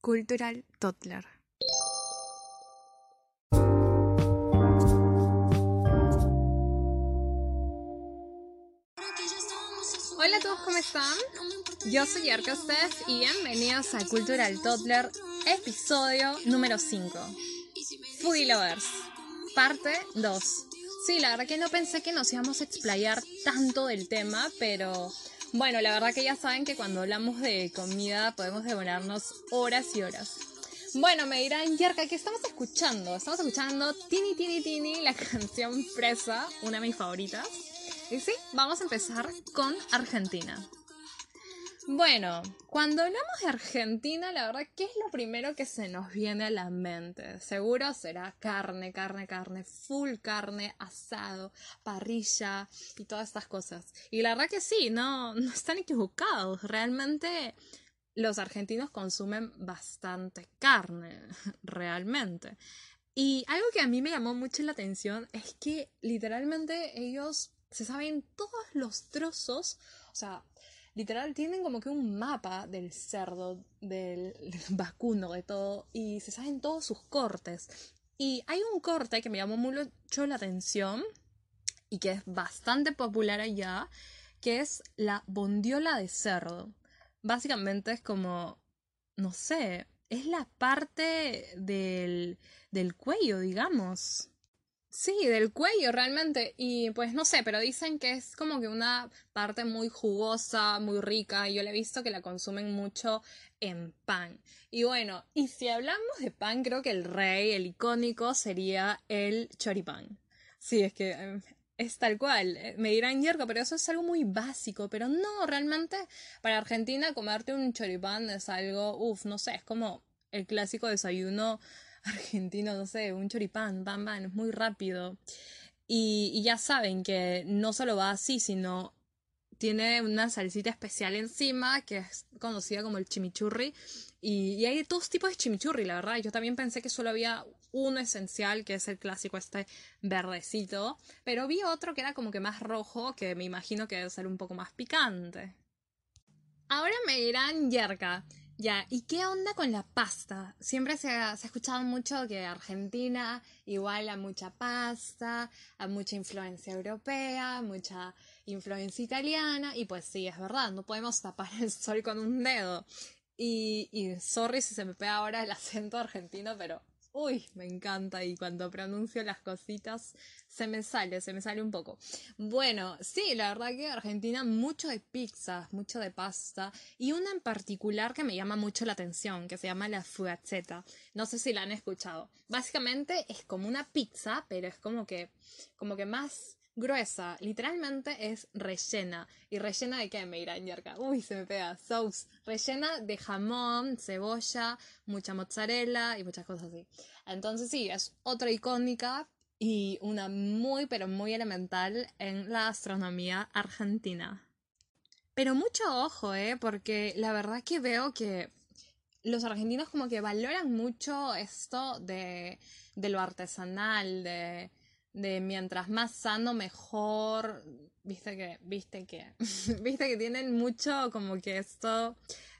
Cultural Toddler. Hola a todos, ¿cómo están? Yo soy Arca Steph y bienvenidos a Cultural Toddler, episodio número 5. Foodie Lovers, parte 2. Sí, la verdad que no pensé que nos íbamos a explayar tanto del tema, pero bueno, la verdad que ya saben que cuando hablamos de comida podemos demorarnos horas y horas. Bueno, me dirán, Yerka, ¿qué estamos escuchando? Estamos escuchando Tini Tini Tini, la canción Presa, una de mis favoritas. Y sí, vamos a empezar con Argentina. Bueno, cuando hablamos de Argentina, la verdad, ¿qué es lo primero que se nos viene a la mente? Seguro será carne, carne, carne, full carne, asado, parrilla y todas estas cosas. Y la verdad que sí, no, no están equivocados. Realmente los argentinos consumen bastante carne, realmente. Y algo que a mí me llamó mucho la atención es que literalmente ellos se saben todos los trozos, o sea, literal tienen como que un mapa del cerdo, del, vacuno, de todo, y se saben todos sus cortes. Y hay un corte que me llamó mucho la atención y que es bastante popular allá, que es la bondiola de cerdo. Básicamente es como, no sé, es la parte del, del cuello, digamos. Sí, del cuello realmente. Y pues no sé, pero dicen que es como que una parte muy jugosa, muy rica. Yo le he visto que la consumen mucho en pan. Y bueno, y si hablamos de pan, creo que el rey, el icónico, sería el choripán. Sí, es que em, es tal cual. Eh, me dirán, Yerko, pero eso es algo muy básico. Pero no, realmente para Argentina comerte un choripán es algo, uff, no sé, es como el clásico desayuno argentino, no sé, un choripán, bam, bam, es muy rápido. Y, ya saben que no solo va así, sino tiene una salsita especial encima que es conocida como el chimichurri. Y, hay todos tipos de chimichurri, la verdad. Yo también pensé que solo había uno esencial, que es el clásico este verdecito. Pero vi otro que era como que más rojo, que me imagino que debe ser un poco más picante. Ahora me dirán, Yerka, ya, ¿y qué onda con la pasta? Siempre se ha, escuchado mucho que Argentina igual a mucha pasta, a mucha influencia europea, mucha influencia italiana, y pues sí, es verdad, no podemos tapar el sol con un dedo. Y, y sorry si se me pega ahora el acento argentino, pero uy, me encanta y cuando pronuncio las cositas se me sale, se me sale un poco. Bueno, sí, la verdad que Argentina mucho de pizzas, mucho de pasta y una en particular que me llama mucho la atención, que se llama la fugaceta. No sé si la han escuchado. Básicamente es como una pizza, pero es como que como que más gruesa, literalmente es rellena. ¿Y rellena de qué, me dirán, Yerka? Uy, se me pega, sauce. Rellena de jamón, cebolla, mucha mozzarella y muchas cosas así. Entonces sí, es otra icónica y una muy, pero muy elemental en la astronomía argentina. Pero mucho ojo, ¿eh? Porque la verdad que veo que los argentinos como que valoran mucho esto de, de lo artesanal, de de mientras más sano mejor viste que viste que viste que tienen mucho como que esto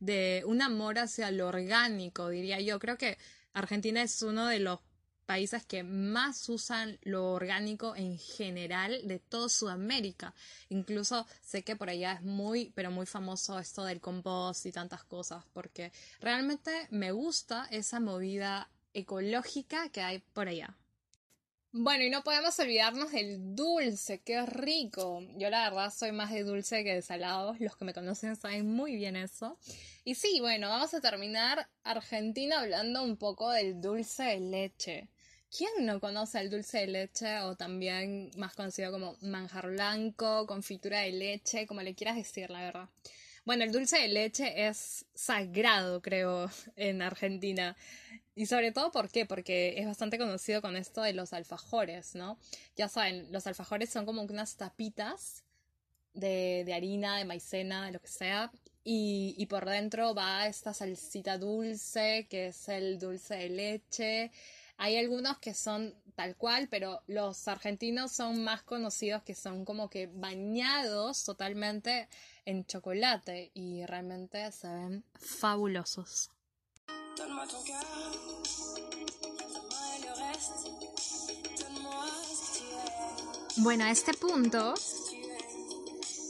de un amor hacia lo orgánico diría yo creo que Argentina es uno de los países que más usan lo orgánico en general de toda Sudamérica. Incluso sé que por allá es muy, pero muy famoso esto del compost y tantas cosas, porque realmente me gusta esa movida ecológica que hay por allá. Bueno, y no podemos olvidarnos del dulce, qué rico. Yo la verdad soy más de dulce que de salado, los que me conocen saben muy bien eso. Y sí, bueno, vamos a terminar Argentina hablando un poco del dulce de leche. ¿Quién no conoce el dulce de leche o también más conocido como manjar blanco, confitura de leche, como le quieras decir, la verdad? Bueno, el dulce de leche es sagrado, creo, en Argentina. Y sobre todo, ¿por qué? Porque es bastante conocido con esto de los alfajores, ¿no? Ya saben, los alfajores son como unas tapitas de, de harina, de maicena, de lo que sea. Y, y por dentro va esta salsita dulce, que es el dulce de leche. Hay algunos que son tal cual, pero los argentinos son más conocidos que son como que bañados totalmente en chocolate y realmente se ven fabulosos. Bueno, a este punto,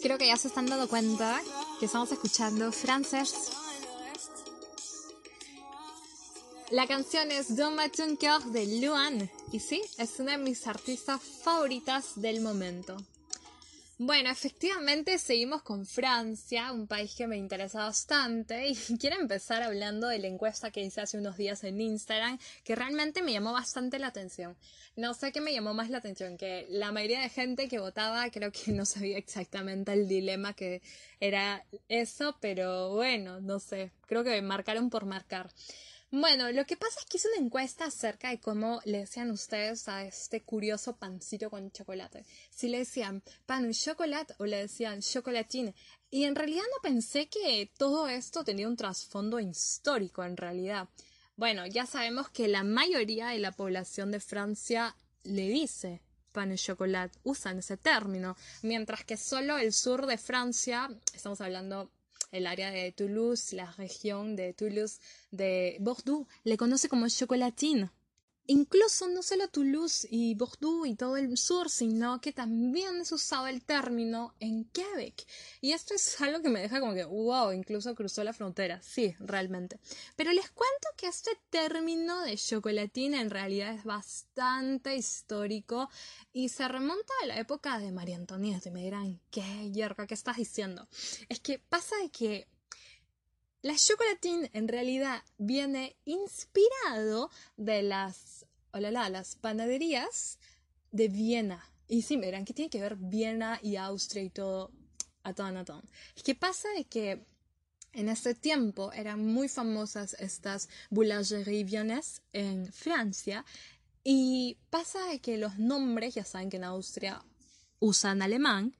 creo que ya se están dando cuenta que estamos escuchando francés. La canción es Don un cœur de Luan. Y sí, es una de mis artistas favoritas del momento. Bueno, efectivamente seguimos con Francia, un país que me interesa bastante y quiero empezar hablando de la encuesta que hice hace unos días en Instagram, que realmente me llamó bastante la atención. No sé qué me llamó más la atención, que la mayoría de gente que votaba creo que no sabía exactamente el dilema que era eso, pero bueno, no sé, creo que marcaron por marcar. Bueno, lo que pasa es que hice una encuesta acerca de cómo le decían ustedes a este curioso pancito con chocolate. Si le decían pan chocolate o le decían chocolatín. Y en realidad no pensé que todo esto tenía un trasfondo histórico en realidad. Bueno, ya sabemos que la mayoría de la población de Francia le dice pan y chocolate, usan ese término, mientras que solo el sur de Francia, estamos hablando el área de Toulouse, la región de Toulouse, de Bordeaux, le conoce como chocolatín. Incluso no solo Toulouse y Bordeaux y todo el sur, sino que también es usado el término en Quebec. Y esto es algo que me deja como que, wow, incluso cruzó la frontera. Sí, realmente. Pero les cuento que este término de chocolatín en realidad es bastante histórico y se remonta a la época de María Antonieta. Y me dirán, ¿qué, Yerka, qué estás diciendo? Es que pasa de que la chocolatín en realidad viene inspirado de las, las panaderías de Viena. Y sí, me dirán, ¿qué tiene que ver Viena y Austria y todo a todo a todo? Es que pasa que en ese tiempo eran muy famosas estas boulangeries vienes en Francia y pasa que los nombres, ya saben que en Austria usan alemán,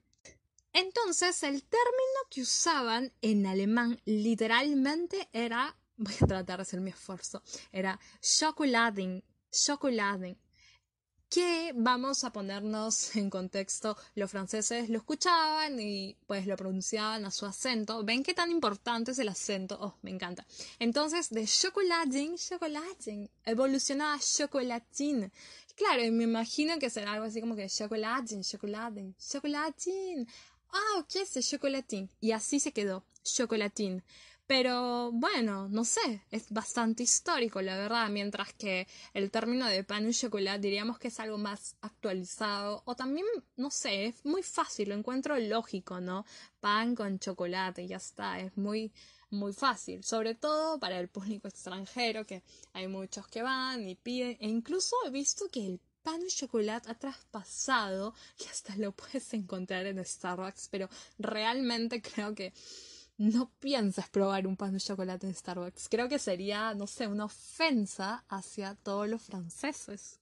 entonces, el término que usaban en alemán literalmente era, voy a tratar de hacer mi esfuerzo, era Schokoladen, Schokoladen, que vamos a ponernos en contexto, los franceses lo escuchaban y pues lo pronunciaban a su acento. ¿Ven qué tan importante es el acento? Oh, me encanta. Entonces, de Schokoladen, Schokoladen, evolucionó a Chocolatin. Claro, me imagino que será algo así como que Chocolatin, Chocolatin, Chocolatin ah, ok, es chocolatín. Y así se quedó, chocolatín. Pero bueno, no sé, es bastante histórico, la verdad, mientras que el término de pan y chocolate diríamos que es algo más actualizado, o también, no sé, es muy fácil, lo encuentro lógico, ¿no? Pan con chocolate, ya está, es muy, muy fácil, sobre todo para el público extranjero, que hay muchos que van y piden, e incluso he visto que el pan de chocolate ha traspasado que hasta lo puedes encontrar en Starbucks, pero realmente creo que no piensas probar un pan de chocolate en Starbucks. Creo que sería, no sé, una ofensa hacia todos los franceses.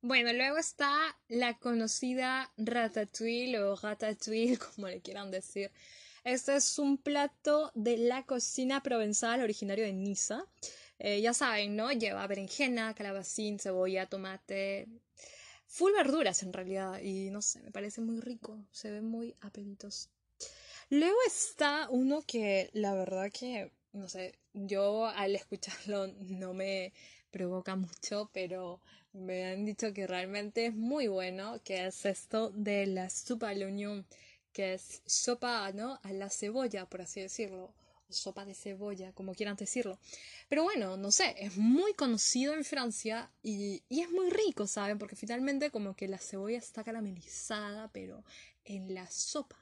Bueno, luego está la conocida ratatouille o ratatouille, como le quieran decir. Este es un plato de la cocina provenzal originario de Niza. Eh, ya saben, ¿no? Lleva berenjena, calabacín, cebolla, tomate, full verduras en realidad y no sé, me parece muy rico, se ve muy apetitoso. Luego está uno que la verdad que, no sé, yo al escucharlo no me provoca mucho, pero me han dicho que realmente es muy bueno, que es esto de la sopa al oignon, que es sopa, ¿no? A la cebolla, por así decirlo sopa de cebolla, como quieran decirlo. Pero bueno, no sé, es muy conocido en Francia y, y, es muy rico, ¿saben? Porque finalmente como que la cebolla está caramelizada, pero en la sopa.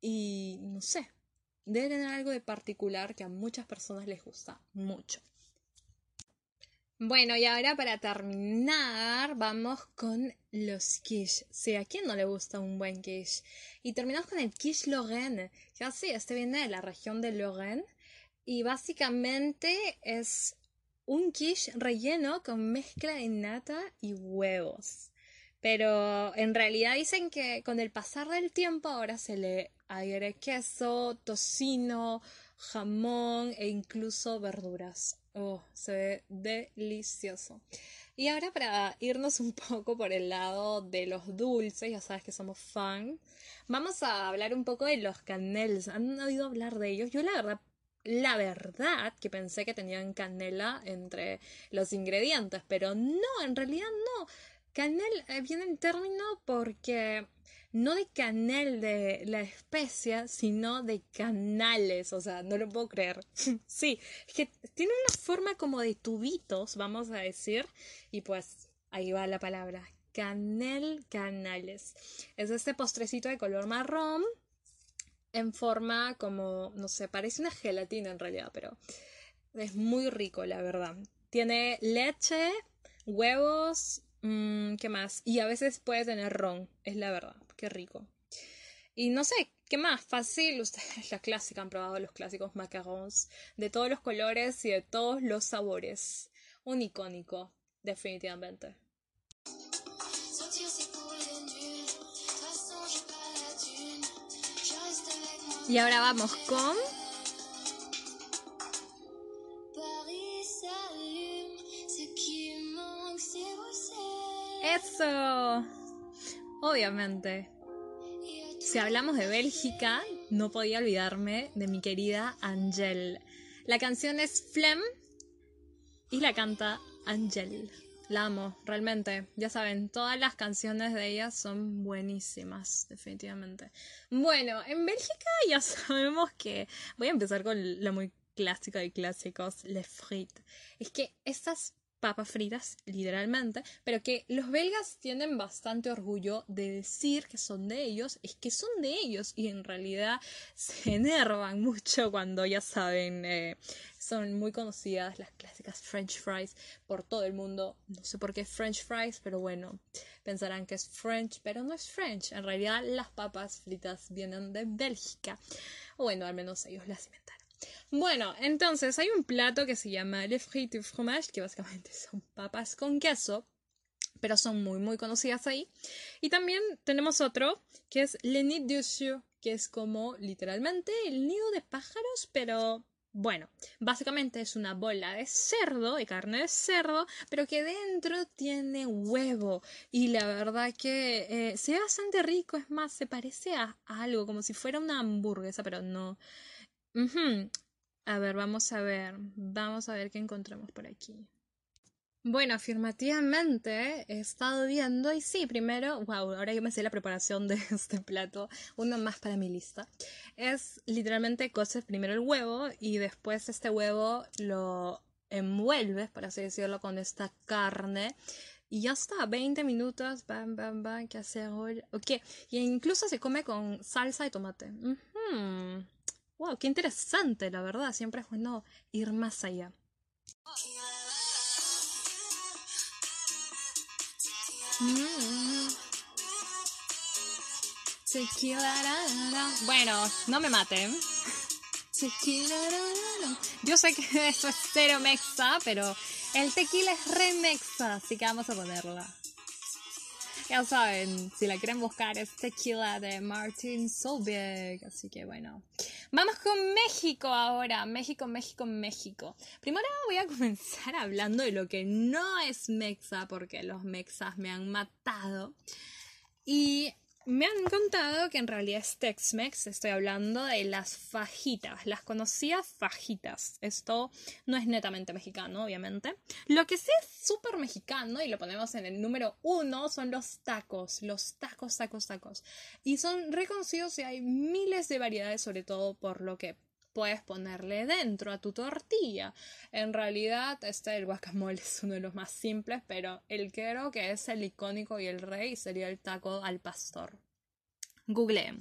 Y no sé, debe tener algo de particular que a muchas personas les gusta mucho. Bueno, y ahora para terminar, vamos con los quiche. Sí, ¿a quién no le gusta un buen quiche? Y terminamos con el quiche Lorraine. Ya sí, este viene de la región de Lorraine. Y básicamente es un quiche relleno con mezcla de nata y huevos. Pero en realidad dicen que con el pasar del tiempo ahora se le agregue queso, tocino, jamón e incluso verduras. Oh, se ve delicioso. Y ahora para irnos un poco por el lado de los dulces, ya sabes que somos fan, vamos a hablar un poco de los canels. ¿Han oído hablar de ellos? Yo la verdad la verdad que pensé que tenían canela entre los ingredientes, pero no, en realidad no. Canel eh, viene en término porque no de canel de la especia, sino de canales, o sea, no lo puedo creer. sí, es que tiene una forma como de tubitos, vamos a decir, y pues ahí va la palabra, canel canales. Es este postrecito de color marrón en forma como, no sé, parece una gelatina en realidad, pero es muy rico, la verdad. Tiene leche, huevos, mmm, ¿qué más? Y a veces puede tener ron, es la verdad, qué rico. Y no sé, ¿qué más? Fácil, ustedes la clásica han probado los clásicos macarons de todos los colores y de todos los sabores. Un icónico, definitivamente. Y ahora vamos con... Eso. Obviamente. Si hablamos de Bélgica, no podía olvidarme de mi querida Angel. La canción es Flem y la canta Angel. La amo, realmente. Ya saben, todas las canciones de ella son buenísimas, definitivamente. Bueno, en Bélgica ya sabemos que. Voy a empezar con la muy clásica de clásicos, Le Frites. Es que estas papas fritas, literalmente, pero que los belgas tienen bastante orgullo de decir que son de ellos, es que son de ellos y en realidad se enervan mucho cuando ya saben, eh, son muy conocidas las clásicas French fries por todo el mundo, no sé por qué French fries, pero bueno, pensarán que es French, pero no es French, en realidad las papas fritas vienen de Bélgica, o bueno, al menos ellos las inventaron. Bueno, entonces hay un plato que se llama le frites de fromage, que básicamente son papas con queso, pero son muy, muy conocidas ahí. Y también tenemos otro que es le nid de oiseau, que es como literalmente el nido de pájaros, pero bueno, básicamente es una bola de cerdo, de carne de cerdo, pero que dentro tiene huevo. Y la verdad que eh, se ve bastante rico, es más, se parece a, algo, como si fuera una hamburguesa, pero no. A ver, vamos a ver. Vamos a ver qué encontramos por aquí. Bueno, afirmativamente he estado viendo y sí, primero, wow, ahora yo me sé la preparación de este plato, uno más para mi lista. Es literalmente coces primero el huevo y después este huevo lo envuelves, por así decirlo, con esta carne y ya está, 20 minutos, bam, bam, bam, que hacer Ok, y incluso se come con salsa de tomate. Wow, qué interesante, la verdad. Siempre es bueno ir más allá. Mm. Bueno, no me maten. Yo sé que eso es cero mexa, pero el tequila es re mexa, así que vamos a ponerla. Ya saben, si la quieren buscar es tequila de Martin Solveig, así que bueno. Vamos con México ahora. México, México, México. Primero voy a comenzar hablando de lo que no es mexa, porque los mexas me han matado. Y me han contado que en realidad es Tex-Mex, estoy hablando de las fajitas, las conocidas fajitas. Esto no es netamente mexicano, obviamente. Lo que sí es súper mexicano, y lo ponemos en el número uno, son los tacos, los tacos, tacos, tacos. Y son reconocidos y hay miles de variedades, sobre todo por lo que puedes ponerle dentro a tu tortilla. En realidad, este el guacamole es uno de los más simples, pero el creo que es el icónico y el rey sería el taco al pastor. Google.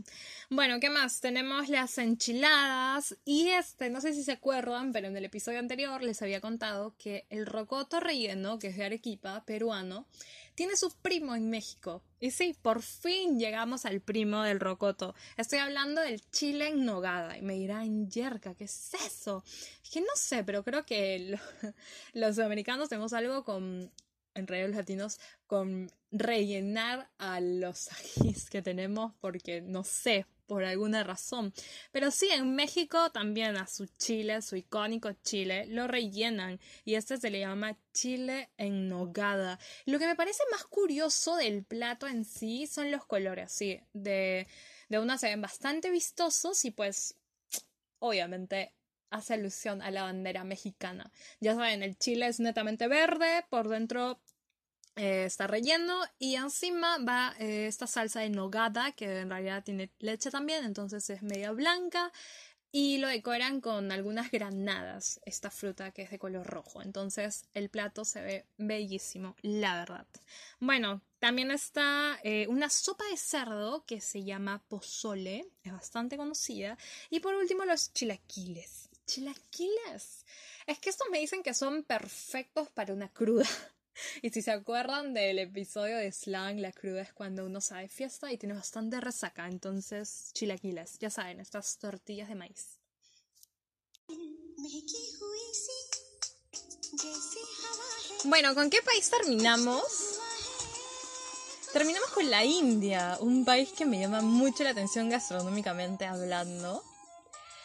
Bueno, ¿qué más? Tenemos las enchiladas y este, no sé si se acuerdan, pero en el episodio anterior les había contado que el rocoto relleno, que es de Arequipa, peruano, tiene su primo en México. Y sí, por fin llegamos al primo del rocoto. Estoy hablando del chile en nogada. Y me dirán, yerka, ¿qué es eso? Es que no sé, pero creo que los americanos tenemos algo con en los latinos con rellenar a los ajís que tenemos porque no sé por alguna razón. Pero sí, en México también a su chile, su icónico chile, lo rellenan y este se le llama chile en nogada. Lo que me parece más curioso del plato en sí son los colores, sí, de, de una se ven bastante vistosos y pues obviamente hace alusión a la bandera mexicana. Ya saben, el chile es netamente verde, por dentro eh, está relleno y encima va eh, esta salsa de nogada que en realidad tiene leche también, entonces es media blanca y lo decoran con algunas granadas, esta fruta que es de color rojo. Entonces el plato se ve bellísimo, la verdad. Bueno, también está eh, una sopa de cerdo que se llama pozole, es bastante conocida. Y por último los chilaquiles. Chilaquiles. Es que estos me dicen que son perfectos para una cruda. Y si se acuerdan del episodio de Slang, la cruda es cuando uno sabe fiesta y tiene bastante resaca. Entonces, chilaquiles, ya saben, estas tortillas de maíz. Bueno, ¿con qué país terminamos? Terminamos con la India, un país que me llama mucho la atención gastronómicamente hablando.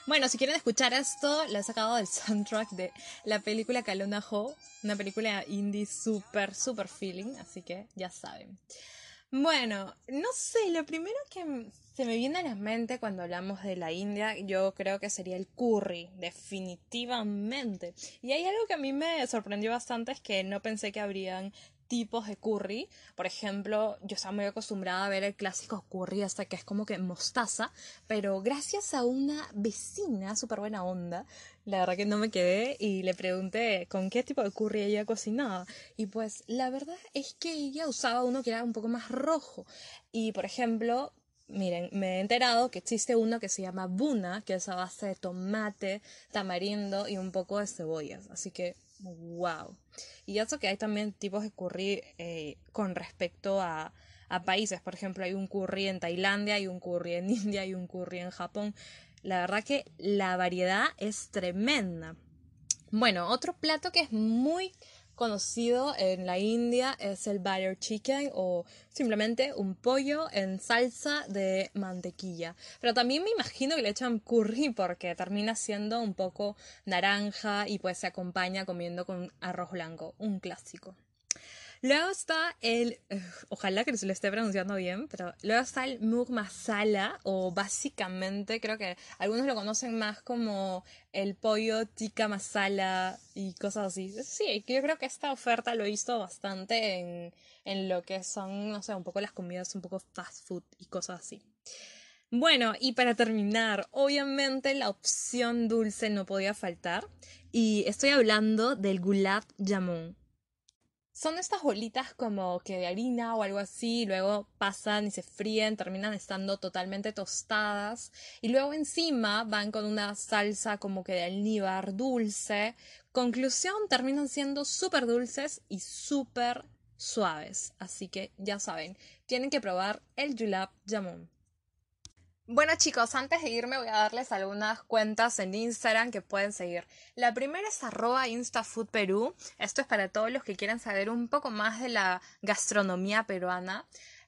Bueno, si quieren escuchar esto, lo he sacado del soundtrack de la película Kalona Ho, una película indie súper, súper feeling, así que ya saben. Bueno, no sé, lo primero que se me viene a la mente cuando hablamos de la India, yo creo que sería el curry, definitivamente. Y hay algo que a mí me sorprendió bastante, es que no pensé que habrían tipos de curry. Por ejemplo, yo estaba muy acostumbrada a ver el clásico curry hasta que es como que mostaza, pero gracias a una vecina súper buena onda, la verdad que no me quedé y le pregunté con qué tipo de curry ella cocinaba. Y pues la verdad es que ella usaba uno que era un poco más rojo. Y por ejemplo, Miren, me he enterado que existe uno que se llama Buna, que es a base de tomate, tamarindo y un poco de cebollas. Así que wow. Y eso que hay también tipos de curry eh, con respecto a, a países. Por ejemplo, hay un curry en Tailandia, hay un curry en India, hay un curry en Japón. La verdad que la variedad es tremenda. Bueno, otro plato que es muy conocido en la India es el butter chicken o simplemente un pollo en salsa de mantequilla. Pero también me imagino que le echan curry porque termina siendo un poco naranja y pues se acompaña comiendo con arroz blanco, un clásico. Luego está el, ojalá que se lo esté pronunciando bien, pero luego está el mug masala o básicamente creo que algunos lo conocen más como el pollo tikka masala y cosas así. Sí, yo creo que esta oferta lo he visto bastante en, en lo que son, no sé, un poco las comidas, un poco fast food y cosas así. Bueno, y para terminar, obviamente la opción dulce no podía faltar. Y estoy hablando del gulab jamun. Son estas bolitas como que de harina o algo así, luego pasan y se fríen, terminan estando totalmente tostadas y luego encima van con una salsa como que de almíbar dulce. Conclusión, terminan siendo súper dulces y súper suaves. Así que ya saben, tienen que probar el julap jamun. Bueno chicos, antes de irme voy a darles algunas cuentas en Instagram que pueden seguir. La primera es arroba instafoodperú. Esto es para todos los que quieran saber un poco más de la gastronomía peruana.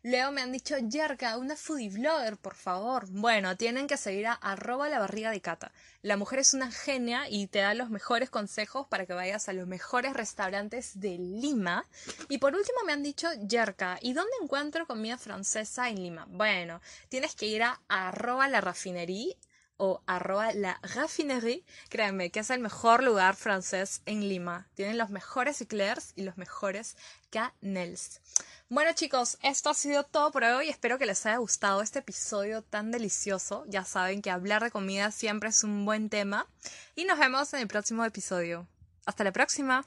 Luego me han dicho, Yerka, una foodie vlogger, por favor. Bueno, tienen que seguir a arroba la barriga de Cata. La mujer es una genia y te da los mejores consejos para que vayas a los mejores restaurantes de Lima. Y por último me han dicho, Yerka, ¿y dónde encuentro comida francesa en Lima? Bueno, tienes que ir a arroba la rafinería o arroba la raffinerie, créanme que es el mejor lugar francés en Lima. Tienen los mejores eclairs y los mejores canels. Bueno chicos, esto ha sido todo por hoy. Espero que les haya gustado este episodio tan delicioso. Ya saben que hablar de comida siempre es un buen tema. Y nos vemos en el próximo episodio. Hasta la próxima.